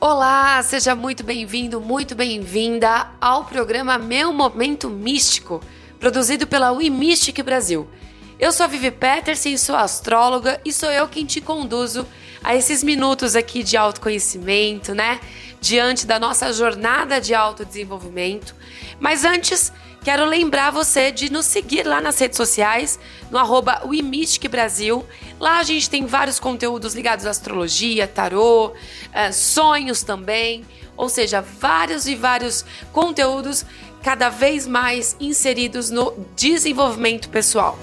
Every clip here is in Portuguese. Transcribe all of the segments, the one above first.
Olá, seja muito bem-vindo, muito bem-vinda ao programa Meu Momento Místico, produzido pela We Mystic Brasil. Eu sou a Vivi Peterson, sou astróloga e sou eu quem te conduzo a esses minutos aqui de autoconhecimento, né? Diante da nossa jornada de autodesenvolvimento. Mas antes, quero lembrar você de nos seguir lá nas redes sociais, no arroba Brasil. Lá a gente tem vários conteúdos ligados à astrologia, tarô, é, sonhos também. Ou seja, vários e vários conteúdos cada vez mais inseridos no desenvolvimento pessoal.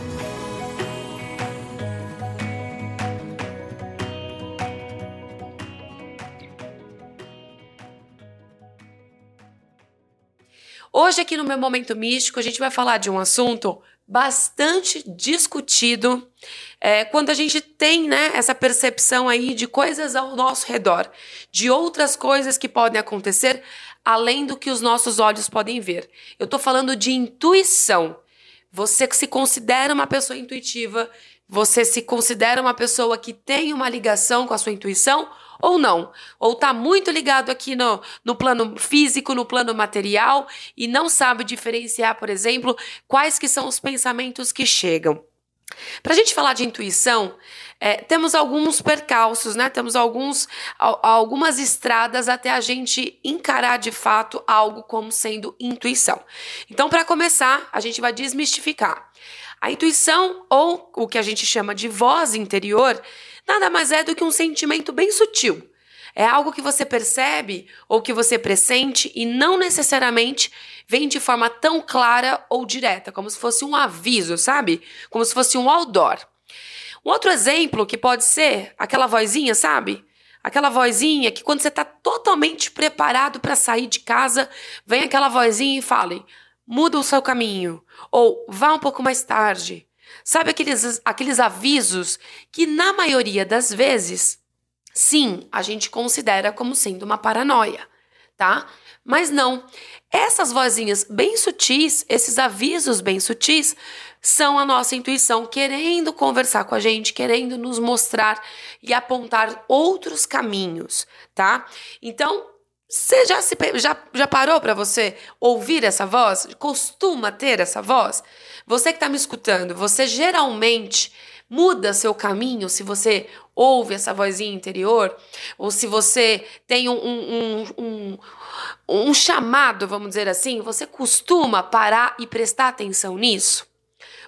Hoje, aqui no meu Momento Místico, a gente vai falar de um assunto bastante discutido é, quando a gente tem né, essa percepção aí de coisas ao nosso redor, de outras coisas que podem acontecer além do que os nossos olhos podem ver. Eu estou falando de intuição. Você se considera uma pessoa intuitiva, você se considera uma pessoa que tem uma ligação com a sua intuição ou não. Ou está muito ligado aqui no, no plano físico, no plano material e não sabe diferenciar, por exemplo, quais que são os pensamentos que chegam. Para a gente falar de intuição, é, temos alguns percalços, né? Temos alguns, algumas estradas até a gente encarar de fato algo como sendo intuição. Então, para começar, a gente vai desmistificar. A intuição, ou o que a gente chama de voz interior, nada mais é do que um sentimento bem sutil. É algo que você percebe ou que você pressente e não necessariamente vem de forma tão clara ou direta, como se fosse um aviso, sabe? Como se fosse um outdoor. Um outro exemplo que pode ser aquela vozinha, sabe? Aquela vozinha que quando você está totalmente preparado para sair de casa, vem aquela vozinha e fala: muda o seu caminho, ou vá um pouco mais tarde, Sabe aqueles, aqueles avisos que, na maioria das vezes, sim, a gente considera como sendo uma paranoia, tá? Mas não. Essas vozinhas bem sutis, esses avisos bem sutis, são a nossa intuição querendo conversar com a gente, querendo nos mostrar e apontar outros caminhos, tá? Então, você já, se, já, já parou para você ouvir essa voz? Costuma ter essa voz? Você que está me escutando, você geralmente muda seu caminho se você ouve essa vozinha interior, ou se você tem um, um, um, um, chamado, vamos dizer assim, você costuma parar e prestar atenção nisso?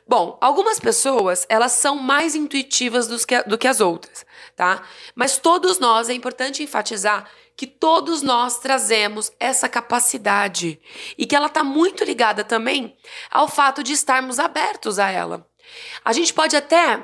Bom, algumas pessoas, elas são mais intuitivas do que, do que as outras, tá? Mas todos nós, é importante enfatizar que todos nós trazemos essa capacidade e que ela está muito ligada também ao fato de estarmos abertos a ela. A gente pode até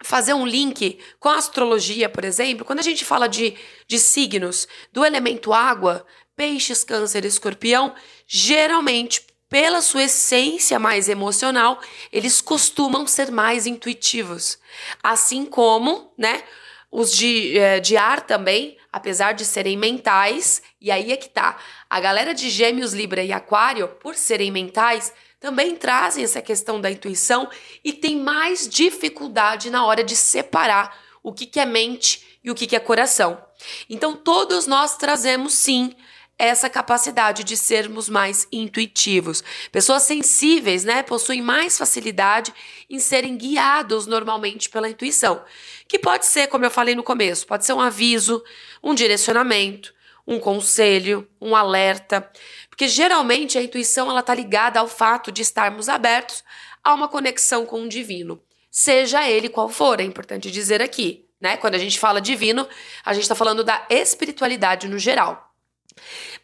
fazer um link com a astrologia, por exemplo, quando a gente fala de, de signos do elemento água, peixes, câncer, escorpião, geralmente pela sua essência mais emocional, eles costumam ser mais intuitivos. Assim como, né, os de, eh, de ar também, apesar de serem mentais, e aí é que tá. A galera de Gêmeos, Libra e Aquário, por serem mentais, também trazem essa questão da intuição e tem mais dificuldade na hora de separar o que, que é mente e o que, que é coração. Então, todos nós trazemos sim essa capacidade de sermos mais intuitivos. Pessoas sensíveis, né, possuem mais facilidade em serem guiados normalmente pela intuição, que pode ser, como eu falei no começo, pode ser um aviso, um direcionamento, um conselho, um alerta, porque geralmente a intuição ela tá ligada ao fato de estarmos abertos a uma conexão com o divino, seja ele qual for, é importante dizer aqui, né? Quando a gente fala divino, a gente está falando da espiritualidade no geral.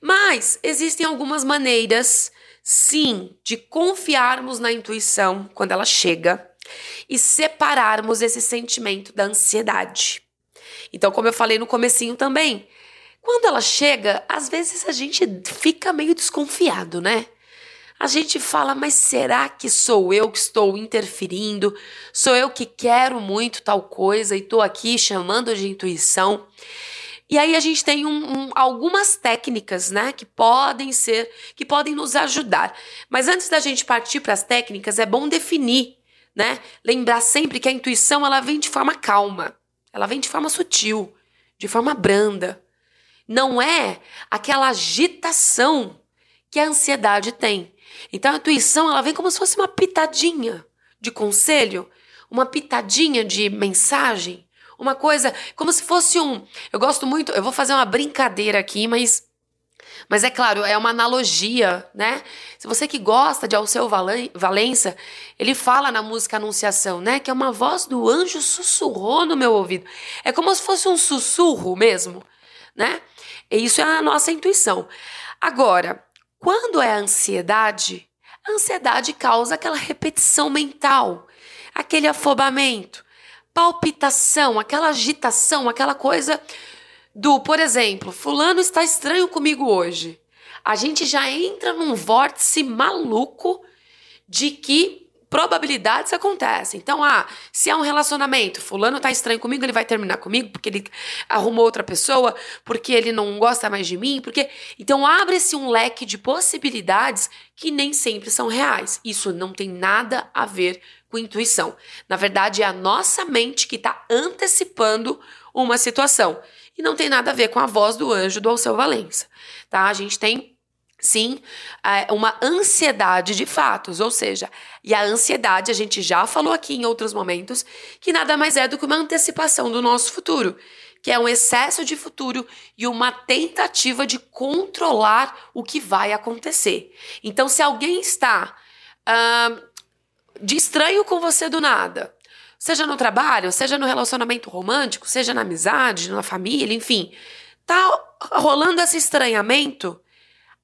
Mas existem algumas maneiras, sim, de confiarmos na intuição quando ela chega e separarmos esse sentimento da ansiedade. Então, como eu falei no comecinho também, quando ela chega, às vezes a gente fica meio desconfiado, né? A gente fala, mas será que sou eu que estou interferindo? Sou eu que quero muito tal coisa e estou aqui chamando de intuição? E aí a gente tem um, um, algumas técnicas, né, que podem ser, que podem nos ajudar. Mas antes da gente partir para as técnicas, é bom definir, né? Lembrar sempre que a intuição ela vem de forma calma, ela vem de forma sutil, de forma branda. Não é aquela agitação que a ansiedade tem. Então a intuição ela vem como se fosse uma pitadinha de conselho, uma pitadinha de mensagem, uma coisa como se fosse um. Eu gosto muito, eu vou fazer uma brincadeira aqui, mas mas é claro, é uma analogia, né? Se você que gosta de Alceu Valença, ele fala na música Anunciação, né? Que é uma voz do anjo sussurrou no meu ouvido. É como se fosse um sussurro mesmo, né? E isso é a nossa intuição. Agora, quando é ansiedade, a ansiedade causa aquela repetição mental, aquele afobamento, palpitação, aquela agitação, aquela coisa do, por exemplo, fulano está estranho comigo hoje. A gente já entra num vórtice maluco de que probabilidades acontecem. Então, ah, se é um relacionamento, fulano tá estranho comigo, ele vai terminar comigo porque ele arrumou outra pessoa, porque ele não gosta mais de mim, porque então abre-se um leque de possibilidades que nem sempre são reais. Isso não tem nada a ver com intuição. Na verdade, é a nossa mente que está antecipando uma situação e não tem nada a ver com a voz do anjo do Alceu Valença, tá? A gente tem sim é, uma ansiedade de fatos, ou seja, e a ansiedade, a gente já falou aqui em outros momentos, que nada mais é do que uma antecipação do nosso futuro, que é um excesso de futuro e uma tentativa de controlar o que vai acontecer. Então, se alguém está uh, de estranho com você do nada, seja no trabalho, seja no relacionamento romântico, seja na amizade, na família, enfim, tá rolando esse estranhamento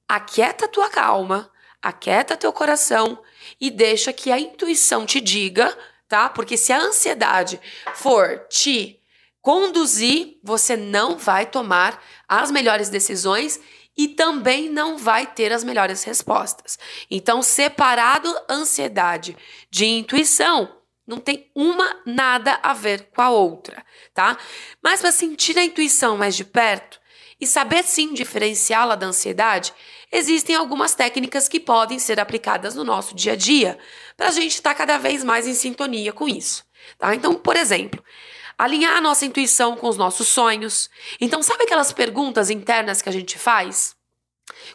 aquieta tua calma, aquieta teu coração e deixa que a intuição te diga, tá? Porque se a ansiedade for te conduzir, você não vai tomar as melhores decisões e também não vai ter as melhores respostas. Então, separado ansiedade de intuição, não tem uma nada a ver com a outra, tá? Mas para sentir a intuição mais de perto e saber sim diferenciá-la da ansiedade, existem algumas técnicas que podem ser aplicadas no nosso dia a dia para a gente estar tá cada vez mais em sintonia com isso. Tá? Então, por exemplo, alinhar a nossa intuição com os nossos sonhos. Então, sabe aquelas perguntas internas que a gente faz?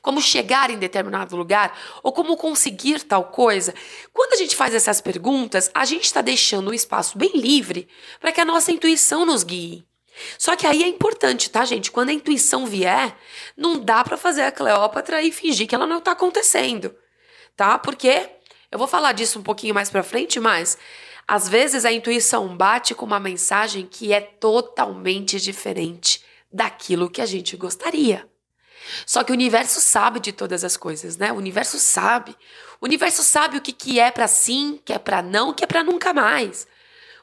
Como chegar em determinado lugar ou como conseguir tal coisa? Quando a gente faz essas perguntas, a gente está deixando um espaço bem livre para que a nossa intuição nos guie. Só que aí é importante, tá, gente? Quando a intuição vier, não dá para fazer a Cleópatra e fingir que ela não tá acontecendo, tá? Porque eu vou falar disso um pouquinho mais para frente, mas às vezes a intuição bate com uma mensagem que é totalmente diferente daquilo que a gente gostaria. Só que o universo sabe de todas as coisas, né? O universo sabe. O universo sabe o que, que é para sim, que é para não, que é para nunca mais.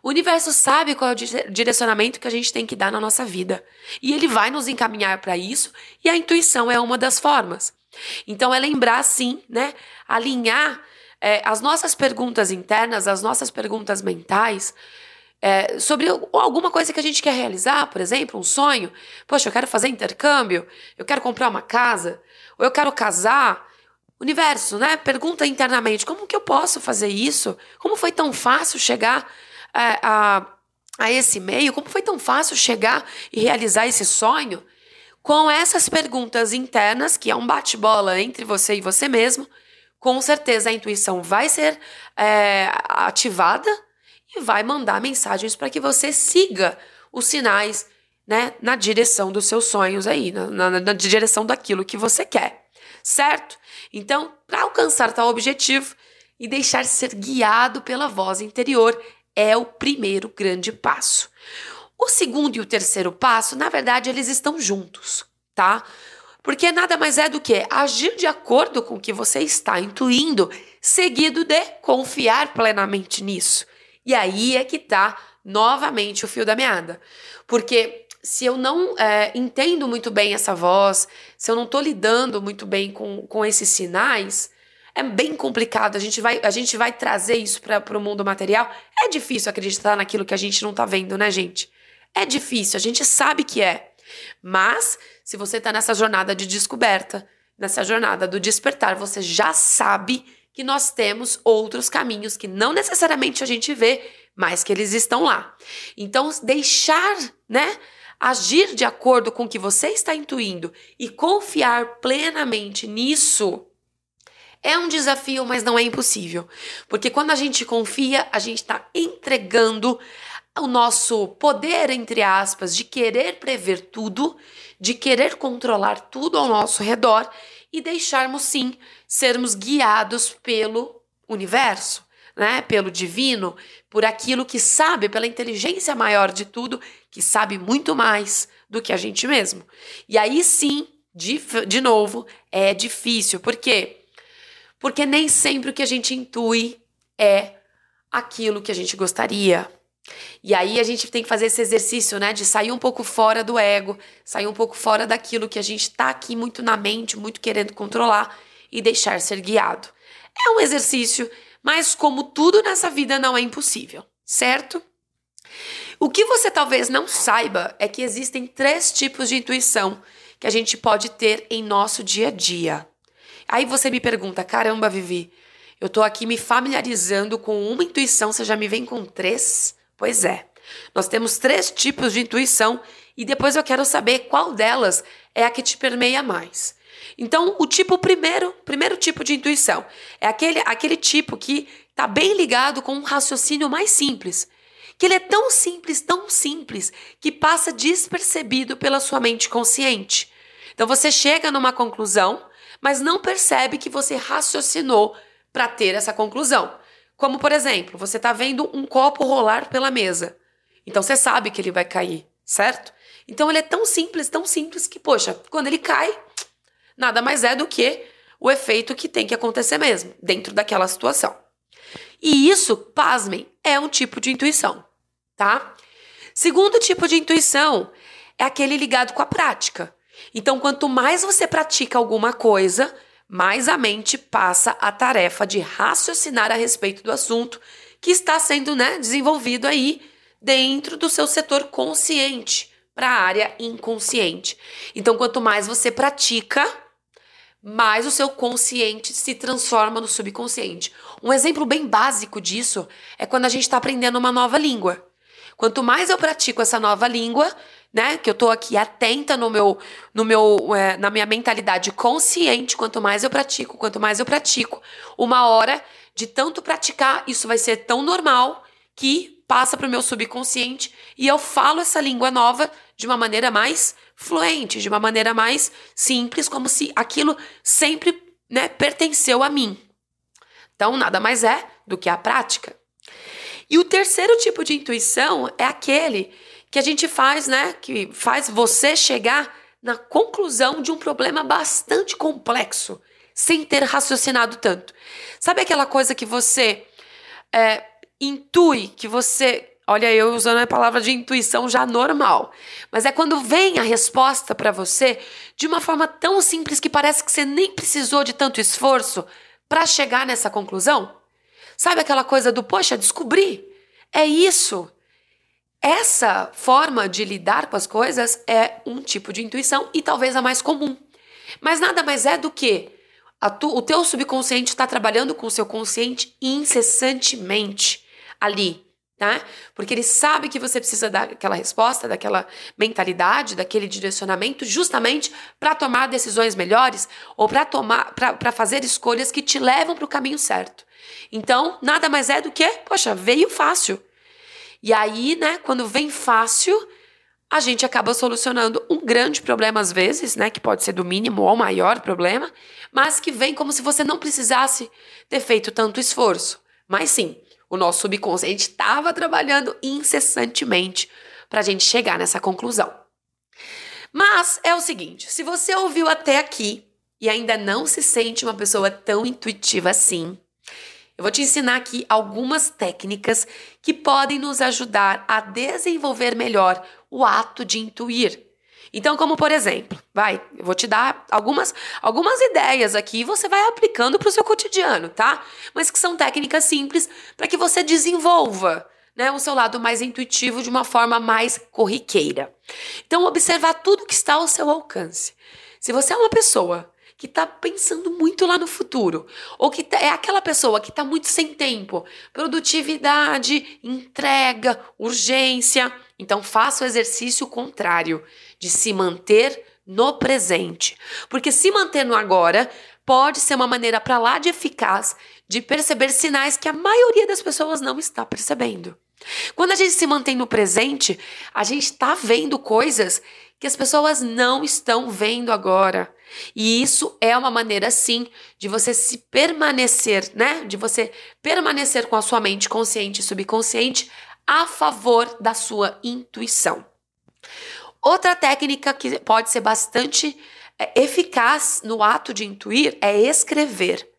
O universo sabe qual é o direcionamento que a gente tem que dar na nossa vida. E ele vai nos encaminhar para isso, e a intuição é uma das formas. Então, é lembrar, sim, né? Alinhar é, as nossas perguntas internas, as nossas perguntas mentais, é, sobre alguma coisa que a gente quer realizar, por exemplo, um sonho. Poxa, eu quero fazer intercâmbio, eu quero comprar uma casa, ou eu quero casar. Universo, né? Pergunta internamente: como que eu posso fazer isso? Como foi tão fácil chegar a, a, a esse meio? Como foi tão fácil chegar e realizar esse sonho? Com essas perguntas internas, que é um bate-bola entre você e você mesmo, com certeza a intuição vai ser é, ativada e vai mandar mensagens para que você siga os sinais né, na direção dos seus sonhos aí, na, na, na direção daquilo que você quer, certo? Então, para alcançar tal objetivo e deixar ser guiado pela voz interior, é o primeiro grande passo. O segundo e o terceiro passo, na verdade, eles estão juntos, tá? Porque nada mais é do que agir de acordo com o que você está intuindo, seguido de confiar plenamente nisso. E aí é que tá novamente o fio da meada. Porque se eu não é, entendo muito bem essa voz, se eu não estou lidando muito bem com, com esses sinais, é bem complicado. A gente vai, a gente vai trazer isso para o mundo material. É difícil acreditar naquilo que a gente não está vendo, né, gente? É difícil, a gente sabe que é. Mas, se você está nessa jornada de descoberta, nessa jornada do despertar, você já sabe que nós temos outros caminhos que não necessariamente a gente vê, mas que eles estão lá. Então, deixar, né, agir de acordo com o que você está intuindo e confiar plenamente nisso, é um desafio, mas não é impossível. Porque quando a gente confia, a gente está entregando o nosso poder, entre aspas, de querer prever tudo, de querer controlar tudo ao nosso redor e deixarmos sim sermos guiados pelo universo, né? Pelo divino, por aquilo que sabe, pela inteligência maior de tudo, que sabe muito mais do que a gente mesmo. E aí sim, de, de novo, é difícil. Por quê? Porque nem sempre o que a gente intui é aquilo que a gente gostaria. E aí a gente tem que fazer esse exercício, né, de sair um pouco fora do ego, sair um pouco fora daquilo que a gente está aqui muito na mente, muito querendo controlar e deixar ser guiado. É um exercício, mas como tudo nessa vida não é impossível, certo? O que você talvez não saiba é que existem três tipos de intuição que a gente pode ter em nosso dia a dia. Aí você me pergunta: caramba, Vivi, eu tô aqui me familiarizando com uma intuição, você já me vem com três? Pois é. Nós temos três tipos de intuição e depois eu quero saber qual delas é a que te permeia mais. Então, o tipo primeiro, primeiro tipo de intuição é aquele, aquele tipo que está bem ligado com um raciocínio mais simples, que ele é tão simples, tão simples, que passa despercebido pela sua mente consciente. Então, você chega numa conclusão mas não percebe que você raciocinou para ter essa conclusão. Como, por exemplo, você está vendo um copo rolar pela mesa. Então você sabe que ele vai cair, certo? Então ele é tão simples, tão simples que, poxa, quando ele cai, nada mais é do que o efeito que tem que acontecer mesmo, dentro daquela situação. E isso, pasmem, é um tipo de intuição, tá? Segundo tipo de intuição é aquele ligado com a prática. Então, quanto mais você pratica alguma coisa, mais a mente passa a tarefa de raciocinar a respeito do assunto que está sendo né, desenvolvido aí dentro do seu setor consciente para a área inconsciente. Então, quanto mais você pratica, mais o seu consciente se transforma no subconsciente. Um exemplo bem básico disso é quando a gente está aprendendo uma nova língua. Quanto mais eu pratico essa nova língua, né? Que eu tô aqui atenta no meu, no meu, é, na minha mentalidade consciente. Quanto mais eu pratico, quanto mais eu pratico, uma hora de tanto praticar, isso vai ser tão normal que passa para o meu subconsciente e eu falo essa língua nova de uma maneira mais fluente, de uma maneira mais simples, como se aquilo sempre né, pertenceu a mim. Então, nada mais é do que a prática. E o terceiro tipo de intuição é aquele que a gente faz, né? Que faz você chegar na conclusão de um problema bastante complexo, sem ter raciocinado tanto. Sabe aquela coisa que você é, intui, que você. Olha, eu usando a palavra de intuição já normal. Mas é quando vem a resposta para você de uma forma tão simples que parece que você nem precisou de tanto esforço para chegar nessa conclusão? Sabe aquela coisa do, poxa, descobri? É isso. Essa forma de lidar com as coisas é um tipo de intuição e talvez a mais comum. Mas nada mais é do que tu, o teu subconsciente está trabalhando com o seu consciente incessantemente ali, tá? Porque ele sabe que você precisa daquela resposta, daquela mentalidade, daquele direcionamento, justamente para tomar decisões melhores ou para tomar, para fazer escolhas que te levam para o caminho certo. Então, nada mais é do que, poxa, veio fácil. E aí, né, quando vem fácil, a gente acaba solucionando um grande problema às vezes, né, que pode ser do mínimo ou maior problema, mas que vem como se você não precisasse ter feito tanto esforço. Mas sim, o nosso subconsciente estava trabalhando incessantemente para a gente chegar nessa conclusão. Mas é o seguinte: se você ouviu até aqui e ainda não se sente uma pessoa tão intuitiva assim, eu vou te ensinar aqui algumas técnicas que podem nos ajudar a desenvolver melhor o ato de intuir. Então, como por exemplo, vai, eu vou te dar algumas, algumas ideias aqui e você vai aplicando para o seu cotidiano, tá? Mas que são técnicas simples para que você desenvolva né, o seu lado mais intuitivo de uma forma mais corriqueira. Então, observar tudo que está ao seu alcance. Se você é uma pessoa que está pensando muito lá no futuro, ou que tá, é aquela pessoa que está muito sem tempo, produtividade, entrega, urgência, Então faça o exercício contrário, de se manter no presente. Porque se manter no agora pode ser uma maneira para lá de eficaz de perceber sinais que a maioria das pessoas não está percebendo. Quando a gente se mantém no presente, a gente está vendo coisas que as pessoas não estão vendo agora. E isso é uma maneira, sim, de você se permanecer, né? De você permanecer com a sua mente consciente e subconsciente a favor da sua intuição. Outra técnica que pode ser bastante é, eficaz no ato de intuir é escrever.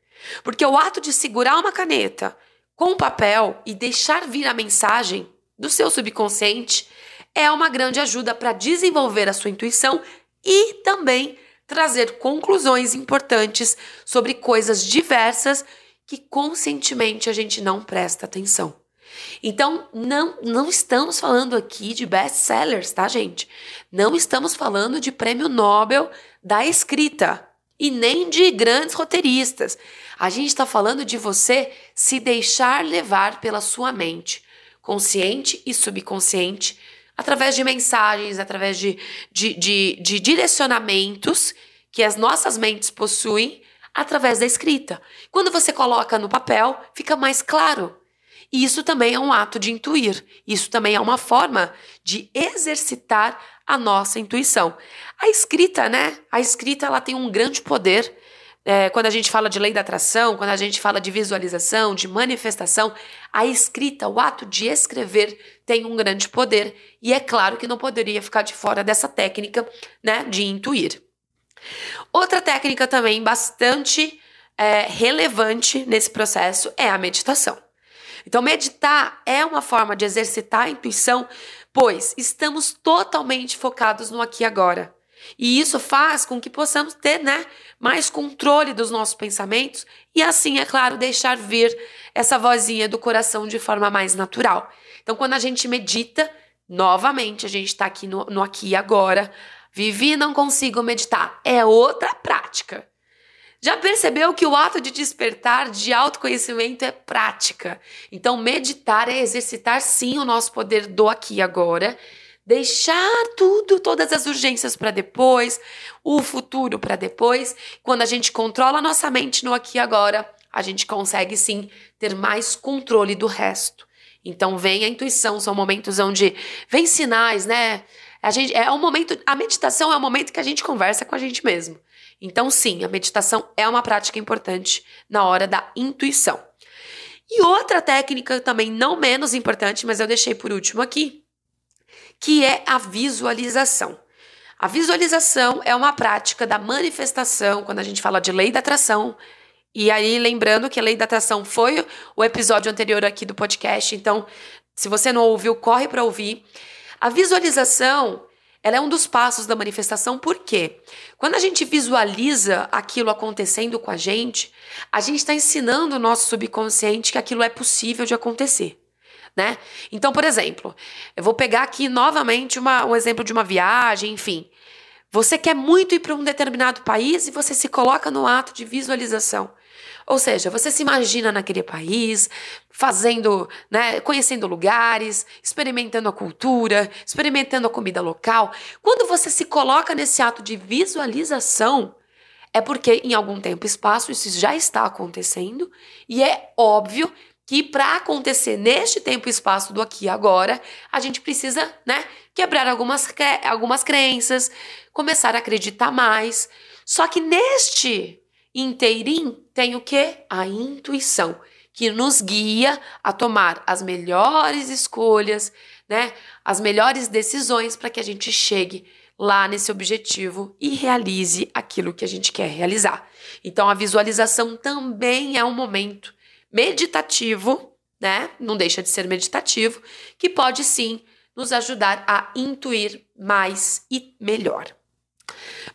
Porque o ato de segurar uma caneta com um papel e deixar vir a mensagem do seu subconsciente é uma grande ajuda para desenvolver a sua intuição e também trazer conclusões importantes sobre coisas diversas que conscientemente a gente não presta atenção. Então, não, não estamos falando aqui de best-sellers, tá, gente? Não estamos falando de prêmio Nobel da escrita e nem de grandes roteiristas. A gente está falando de você se deixar levar pela sua mente, consciente e subconsciente, através de mensagens, através de, de, de, de direcionamentos que as nossas mentes possuem através da escrita. Quando você coloca no papel, fica mais claro. E isso também é um ato de intuir. Isso também é uma forma de exercitar a nossa intuição. A escrita, né? A escrita ela tem um grande poder. É, quando a gente fala de lei da atração, quando a gente fala de visualização, de manifestação, a escrita, o ato de escrever, tem um grande poder. E é claro que não poderia ficar de fora dessa técnica né, de intuir. Outra técnica também bastante é, relevante nesse processo é a meditação. Então, meditar é uma forma de exercitar a intuição, pois estamos totalmente focados no aqui e agora. E isso faz com que possamos ter né, mais controle dos nossos pensamentos e, assim, é claro, deixar vir essa vozinha do coração de forma mais natural. Então, quando a gente medita, novamente, a gente está aqui no, no aqui e agora. Vivi não consigo meditar. É outra prática. Já percebeu que o ato de despertar de autoconhecimento é prática? Então, meditar é exercitar sim o nosso poder do aqui e agora, deixar tudo, todas as urgências para depois, o futuro para depois. Quando a gente controla a nossa mente no aqui e agora, a gente consegue sim ter mais controle do resto. Então, vem a intuição, são momentos onde vem sinais, né? A gente é um momento, a meditação é o momento que a gente conversa com a gente mesmo. Então, sim, a meditação é uma prática importante na hora da intuição. E outra técnica também não menos importante, mas eu deixei por último aqui, que é a visualização. A visualização é uma prática da manifestação, quando a gente fala de lei da atração. E aí, lembrando que a lei da atração foi o episódio anterior aqui do podcast, então, se você não ouviu, corre para ouvir. A visualização ela é um dos passos da manifestação, por quê? Quando a gente visualiza aquilo acontecendo com a gente, a gente está ensinando o nosso subconsciente que aquilo é possível de acontecer. Né? Então, por exemplo, eu vou pegar aqui novamente uma, um exemplo de uma viagem, enfim. Você quer muito ir para um determinado país e você se coloca no ato de visualização. Ou seja, você se imagina naquele país, fazendo, né, conhecendo lugares, experimentando a cultura, experimentando a comida local. Quando você se coloca nesse ato de visualização, é porque em algum tempo e espaço isso já está acontecendo e é óbvio que para acontecer neste tempo e espaço do aqui e agora, a gente precisa, né, quebrar algumas, algumas crenças, começar a acreditar mais. Só que neste inteirinho tem o que? A intuição, que nos guia a tomar as melhores escolhas, né? As melhores decisões para que a gente chegue lá nesse objetivo e realize aquilo que a gente quer realizar. Então a visualização também é um momento meditativo, né? Não deixa de ser meditativo, que pode sim nos ajudar a intuir mais e melhor.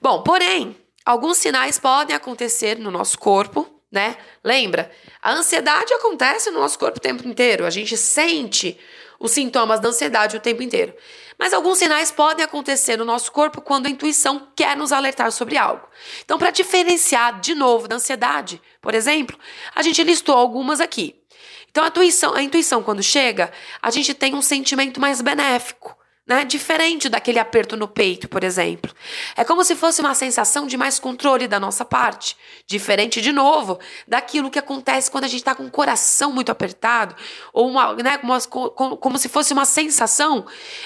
Bom, porém, Alguns sinais podem acontecer no nosso corpo, né? Lembra? A ansiedade acontece no nosso corpo o tempo inteiro. A gente sente os sintomas da ansiedade o tempo inteiro. Mas alguns sinais podem acontecer no nosso corpo quando a intuição quer nos alertar sobre algo. Então, para diferenciar de novo da ansiedade, por exemplo, a gente listou algumas aqui. Então, a intuição, a intuição, quando chega, a gente tem um sentimento mais benéfico, né? Diferente daquele aperto no peito, por exemplo. É como se fosse uma sensação de mais controle da nossa parte. Diferente, de novo, daquilo que acontece quando a gente está com o coração muito apertado, ou uma, né, como, como se fosse uma sensação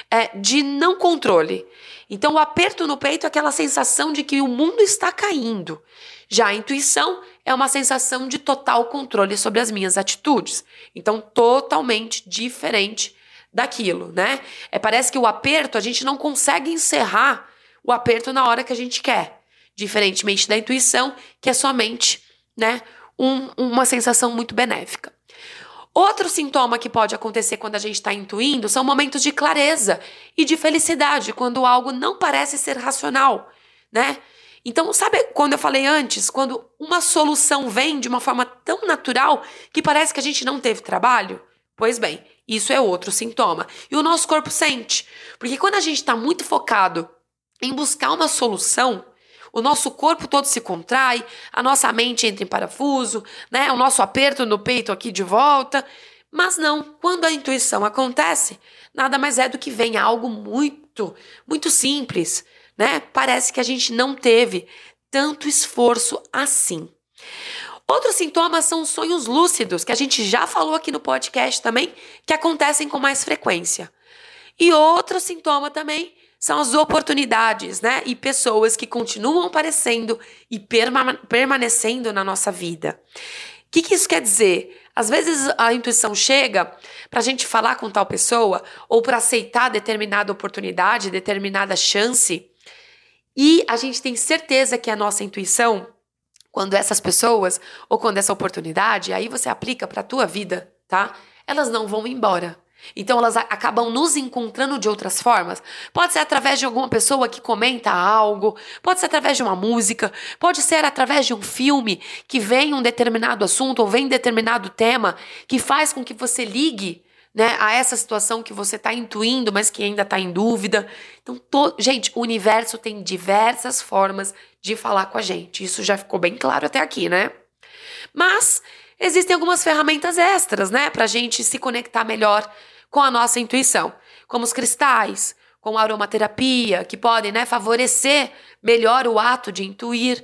é, de não controle. Então, o aperto no peito é aquela sensação de que o mundo está caindo. Já a intuição é uma sensação de total controle sobre as minhas atitudes. Então, totalmente diferente daquilo, né? É, parece que o aperto, a gente não consegue encerrar o aperto na hora que a gente quer. Diferentemente da intuição, que é somente, né, um, uma sensação muito benéfica. Outro sintoma que pode acontecer quando a gente está intuindo são momentos de clareza e de felicidade, quando algo não parece ser racional, né? Então, sabe quando eu falei antes, quando uma solução vem de uma forma tão natural que parece que a gente não teve trabalho? Pois bem, isso é outro sintoma. E o nosso corpo sente. Porque quando a gente está muito focado em buscar uma solução, o nosso corpo todo se contrai, a nossa mente entra em parafuso, né? O nosso aperto no peito aqui de volta. Mas não, quando a intuição acontece, nada mais é do que vem algo muito, muito simples, né? Parece que a gente não teve tanto esforço assim. Outros sintomas são os sonhos lúcidos, que a gente já falou aqui no podcast também, que acontecem com mais frequência. E outro sintoma também são as oportunidades, né? E pessoas que continuam aparecendo e perma permanecendo na nossa vida. O que, que isso quer dizer? Às vezes a intuição chega para a gente falar com tal pessoa ou para aceitar determinada oportunidade, determinada chance, e a gente tem certeza que a nossa intuição quando essas pessoas ou quando essa oportunidade, aí você aplica para a tua vida, tá? Elas não vão embora. Então elas acabam nos encontrando de outras formas. Pode ser através de alguma pessoa que comenta algo, pode ser através de uma música, pode ser através de um filme que vem um determinado assunto ou vem determinado tema que faz com que você ligue né, a essa situação que você está intuindo, mas que ainda está em dúvida. Então, to... gente, o universo tem diversas formas de falar com a gente. Isso já ficou bem claro até aqui, né? Mas existem algumas ferramentas extras, né, para a gente se conectar melhor com a nossa intuição, como os cristais, com a aromaterapia, que podem, né, favorecer melhor o ato de intuir.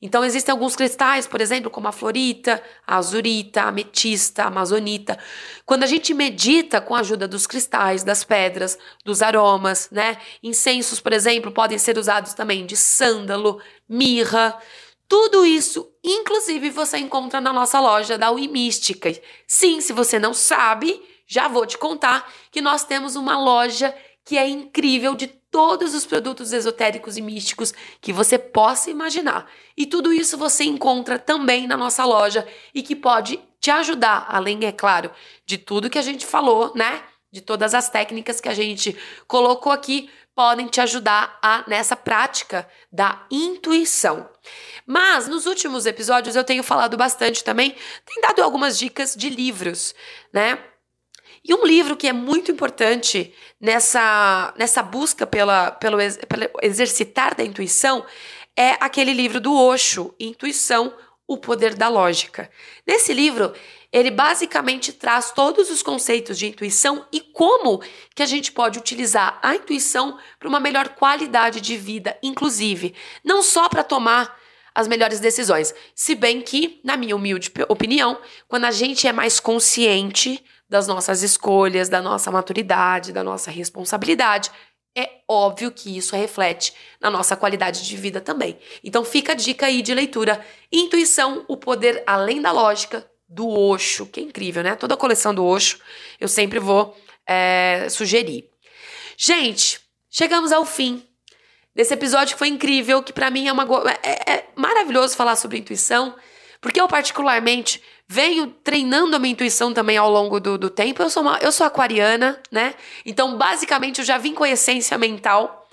Então, existem alguns cristais, por exemplo, como a florita, a azurita, a ametista, a amazonita. Quando a gente medita com a ajuda dos cristais, das pedras, dos aromas, né? Incensos, por exemplo, podem ser usados também de sândalo, mirra. Tudo isso, inclusive, você encontra na nossa loja da Uimística. Sim, se você não sabe, já vou te contar que nós temos uma loja que é incrível de todos os produtos esotéricos e místicos que você possa imaginar. E tudo isso você encontra também na nossa loja e que pode te ajudar, além, é claro, de tudo que a gente falou, né? De todas as técnicas que a gente colocou aqui, podem te ajudar a nessa prática da intuição. Mas nos últimos episódios eu tenho falado bastante também, tenho dado algumas dicas de livros, né? E um livro que é muito importante nessa, nessa busca pela, pelo, pelo exercitar da intuição é aquele livro do Osho, Intuição, o Poder da Lógica. Nesse livro, ele basicamente traz todos os conceitos de intuição e como que a gente pode utilizar a intuição para uma melhor qualidade de vida, inclusive, não só para tomar as melhores decisões, se bem que, na minha humilde opinião, quando a gente é mais consciente das nossas escolhas, da nossa maturidade, da nossa responsabilidade, é óbvio que isso reflete na nossa qualidade de vida também. Então fica a dica aí de leitura. Intuição, o poder além da lógica do Osho, que é incrível, né? Toda a coleção do Osho eu sempre vou é, sugerir. Gente, chegamos ao fim desse episódio que foi incrível, que para mim é, uma, é, é maravilhoso falar sobre intuição, porque eu particularmente venho treinando a minha intuição também ao longo do, do tempo. Eu sou, uma, eu sou aquariana, né? Então, basicamente, eu já vim com a essência mental.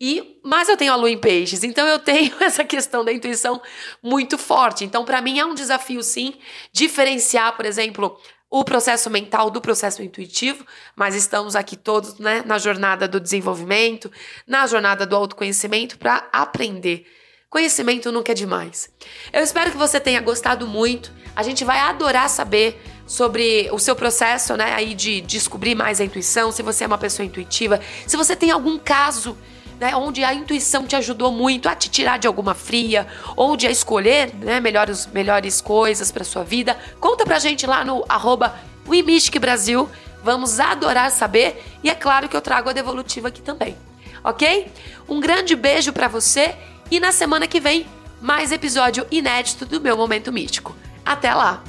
E, mas eu tenho a lua em peixes, então eu tenho essa questão da intuição muito forte. Então, para mim é um desafio, sim, diferenciar, por exemplo, o processo mental do processo intuitivo, mas estamos aqui todos né, na jornada do desenvolvimento, na jornada do autoconhecimento para aprender Conhecimento nunca é demais. Eu espero que você tenha gostado muito. A gente vai adorar saber sobre o seu processo, né, aí de descobrir mais a intuição, se você é uma pessoa intuitiva, se você tem algum caso né, onde a intuição te ajudou muito a te tirar de alguma fria, ou de a escolher né, melhores, melhores coisas para sua vida, conta pra gente lá no arroba Brasil. Vamos adorar saber e é claro que eu trago a devolutiva aqui também. Ok? Um grande beijo para você e na semana que vem mais episódio inédito do meu momento místico. Até lá.